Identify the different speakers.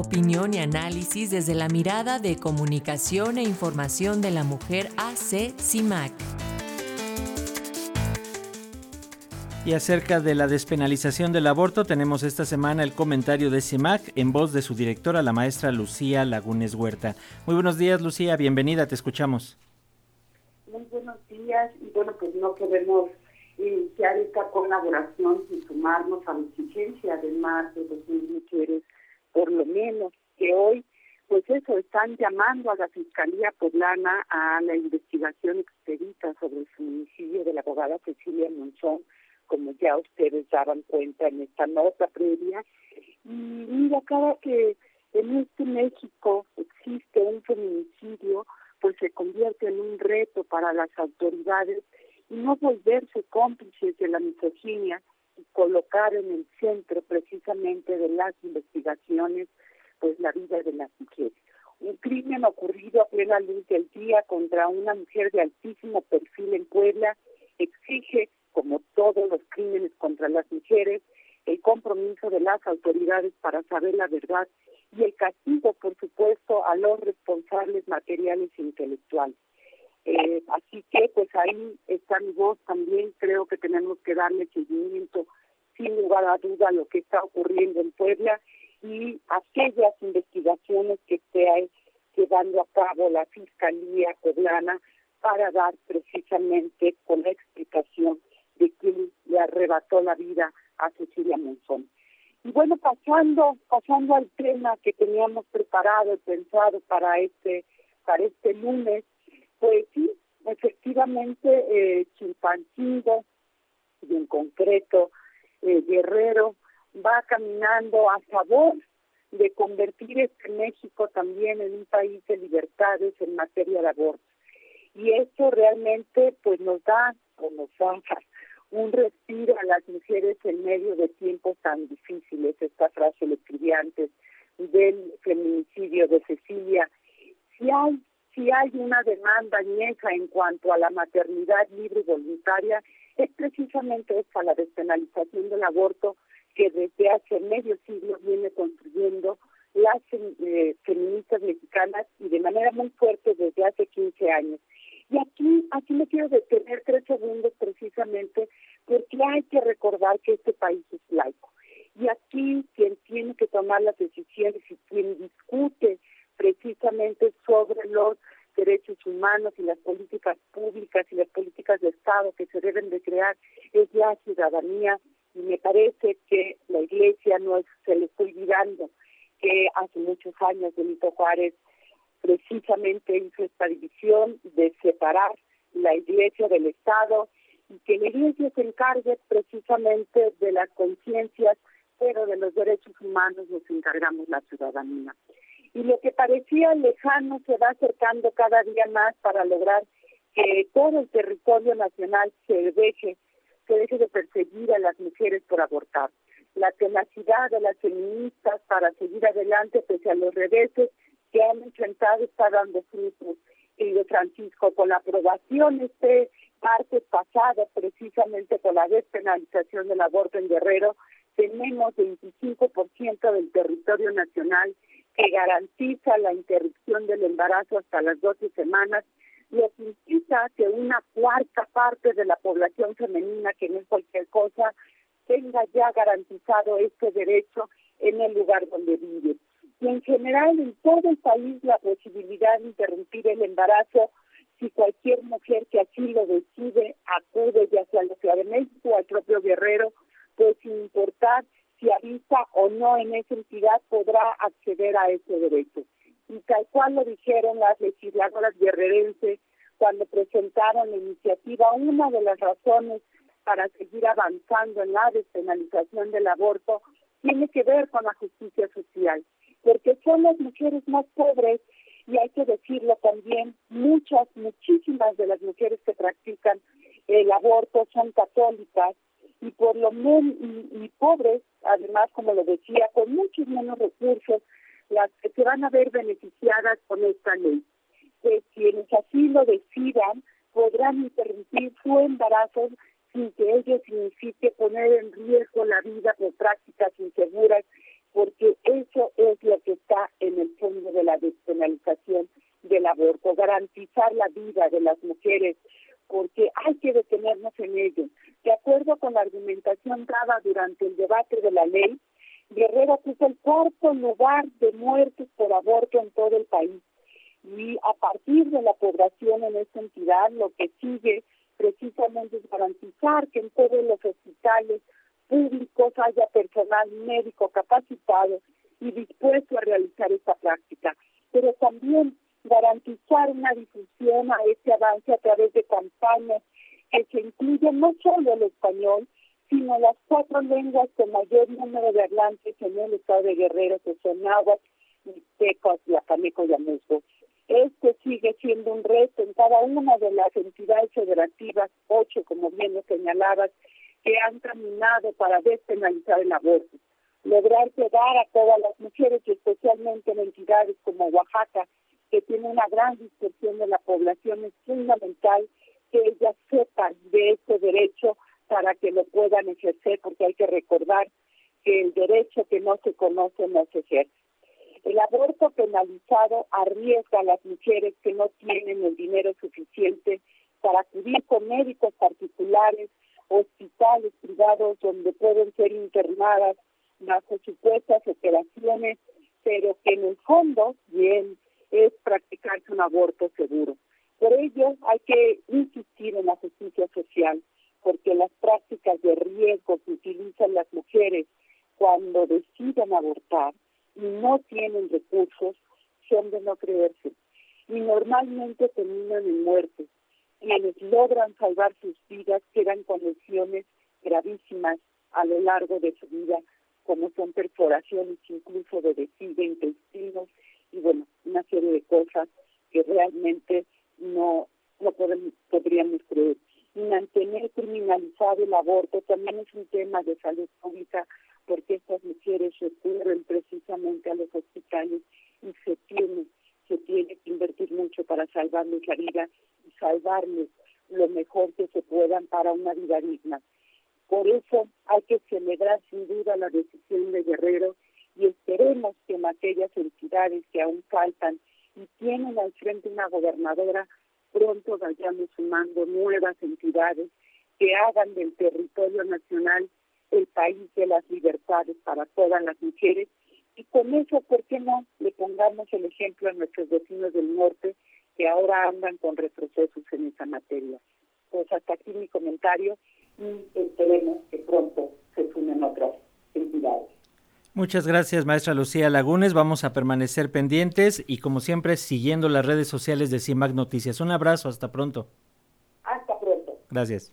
Speaker 1: opinión y análisis desde la mirada de comunicación e información de la mujer AC CIMAC.
Speaker 2: Y acerca de la despenalización del aborto, tenemos esta semana el comentario de CIMAC en voz de su directora, la maestra Lucía Lagunes Huerta. Muy buenos días, Lucía, bienvenida, te escuchamos.
Speaker 3: Muy buenos días, y bueno, pues no podemos iniciar esta colaboración sin sumarnos a la exigencia de más de mil mujeres, por lo menos que hoy, pues eso, están llamando a la Fiscalía Poblana a la investigación expedita sobre el feminicidio de la abogada Cecilia Monzón, como ya ustedes daban cuenta en esta nota previa. Y mira, cada que en este México existe un feminicidio, pues se convierte en un reto para las autoridades y no volverse cómplices de la misoginia colocar en el centro precisamente de las investigaciones pues la vida de las mujeres. Un crimen ocurrido a plena luz del día contra una mujer de altísimo perfil en Puebla exige, como todos los crímenes contra las mujeres, el compromiso de las autoridades para saber la verdad y el castigo, por supuesto, a los responsables materiales e intelectuales. Eh, así que pues ahí está mi voz también, creo que tenemos que darle seguimiento sin lugar a duda lo que está ocurriendo en Puebla y aquellas investigaciones que esté llevando a cabo la Fiscalía Poblana para dar precisamente con la explicación de quién le arrebató la vida a Cecilia Monzón. Y bueno, pasando, pasando al tema que teníamos preparado y pensado para este, para este lunes, pues sí, efectivamente, eh, Chimpancingo y en concreto eh, Guerrero va caminando a favor de convertir este México también en un país de libertades en materia de aborto. Y esto realmente pues nos da o nos da un respiro a las mujeres en medio de tiempos tan difíciles. Esta frase lo escribí antes del feminicidio de Cecilia. Si hay si hay una demanda añeja en cuanto a la maternidad libre y voluntaria, es precisamente esta, la despenalización del aborto que desde hace medio siglo viene construyendo las eh, feministas mexicanas y de manera muy fuerte desde hace 15 años. Y aquí, aquí me quiero detener tres segundos precisamente porque hay que recordar que este país es laico. Y aquí quien tiene que tomar las decisiones y quien discute precisamente sobre los humanos y las políticas públicas y las políticas de Estado que se deben de crear es la ciudadanía. Y me parece que la iglesia no se le está olvidando que hace muchos años Benito Juárez precisamente hizo esta división de separar la iglesia del Estado y que la iglesia se encargue precisamente de las conciencias, pero de los derechos humanos nos encargamos la ciudadanía y lo que parecía lejano se va acercando cada día más para lograr que todo el territorio nacional se deje, se deje de perseguir a las mujeres por abortar. La tenacidad de las feministas para seguir adelante pese a los reveses que han enfrentado está dando frutos. Querido Francisco, con la aprobación este martes pasado, precisamente con la despenalización del aborto en Guerrero, tenemos 25% del territorio nacional que garantiza la interrupción del embarazo hasta las 12 semanas, lo que implica que una cuarta parte de la población femenina, que no es cualquier cosa, tenga ya garantizado este derecho en el lugar donde vive. Y en general en todo el país la posibilidad de interrumpir el embarazo, si cualquier mujer que así lo decide acude ya sea a la Ciudad de México o al propio Guerrero, pues sin importar si avisa o no en esa entidad podrá acceder a ese derecho. Y tal cual lo dijeron las legisladoras guerrerenses cuando presentaron la iniciativa, una de las razones para seguir avanzando en la despenalización del aborto tiene que ver con la justicia social, porque son las mujeres más pobres y hay que decirlo también, muchas, muchísimas de las mujeres que practican el aborto son católicas y por lo menos y, pobres, además como lo decía, con muchos menos recursos, las que se van a ver beneficiadas con esta ley. Que quienes así lo decidan podrán interrumpir su embarazo sin que ello signifique poner en riesgo la vida por prácticas inseguras, porque eso es lo que está en el fondo de la despenalización del aborto, garantizar la vida de las mujeres, porque hay que detenernos en ello de acuerdo con la argumentación dada durante el debate de la ley, Guerrero ocupa el cuarto lugar de muertes por aborto en todo el país. Y a partir de la población en esta entidad, lo que sigue precisamente es garantizar que en todos los hospitales públicos haya personal médico capacitado y dispuesto a realizar esta práctica, pero también garantizar una difusión a este avance a través de campañas que se incluyan no solo el español, sino las cuatro lenguas con mayor número de hablantes en el estado de Guerrero, que son náhuatl, mixteco, apaneco y amusgo. Este sigue siendo un reto en cada una de las entidades federativas, ocho, como bien lo señalabas, que han caminado para despenalizar el aborto. Lograr llegar a todas las mujeres, y especialmente en entidades como Oaxaca, que tiene una gran dispersión de la población, es fundamental que ellas sepan de este derecho para que lo puedan ejercer, porque hay que recordar que el derecho que no se conoce no se ejerce. El aborto penalizado arriesga a las mujeres que no tienen el dinero suficiente para acudir con médicos particulares hospitales privados donde pueden ser internadas bajo supuestas operaciones, pero que en el fondo bien es practicarse un aborto seguro. Por ello hay que insistir en la justicia social, porque las prácticas de riesgo que utilizan las mujeres cuando deciden abortar y no tienen recursos son de no creerse. Y normalmente terminan en muerte. Quienes logran salvar sus vidas quedan con lesiones gravísimas a lo largo de su vida, como son perforaciones incluso de vejiga, intestinos y bueno, una serie de cosas que realmente podríamos creer. Y mantener criminalizado el aborto también es un tema de salud pública porque estas mujeres recurren precisamente a los hospitales y se tiene, se tiene que invertir mucho para salvarles la vida salvarles lo mejor que se puedan para una vida digna. Por eso hay que celebrar sin duda la decisión de Guerrero y esperemos que en aquellas entidades que aún faltan y tienen al frente una gobernadora, pronto vayamos sumando nuevas entidades que hagan del territorio nacional el país de las libertades para todas las mujeres y con eso, ¿por qué no le pongamos el ejemplo a nuestros vecinos del norte que ahora andan con retrocesos en esa materia. Pues hasta aquí mi comentario y esperemos que pronto se sumen otras entidades.
Speaker 2: Muchas gracias, maestra Lucía Lagunes. Vamos a permanecer pendientes y, como siempre, siguiendo las redes sociales de CIMAC Noticias. Un abrazo, hasta pronto.
Speaker 3: Hasta pronto.
Speaker 2: Gracias.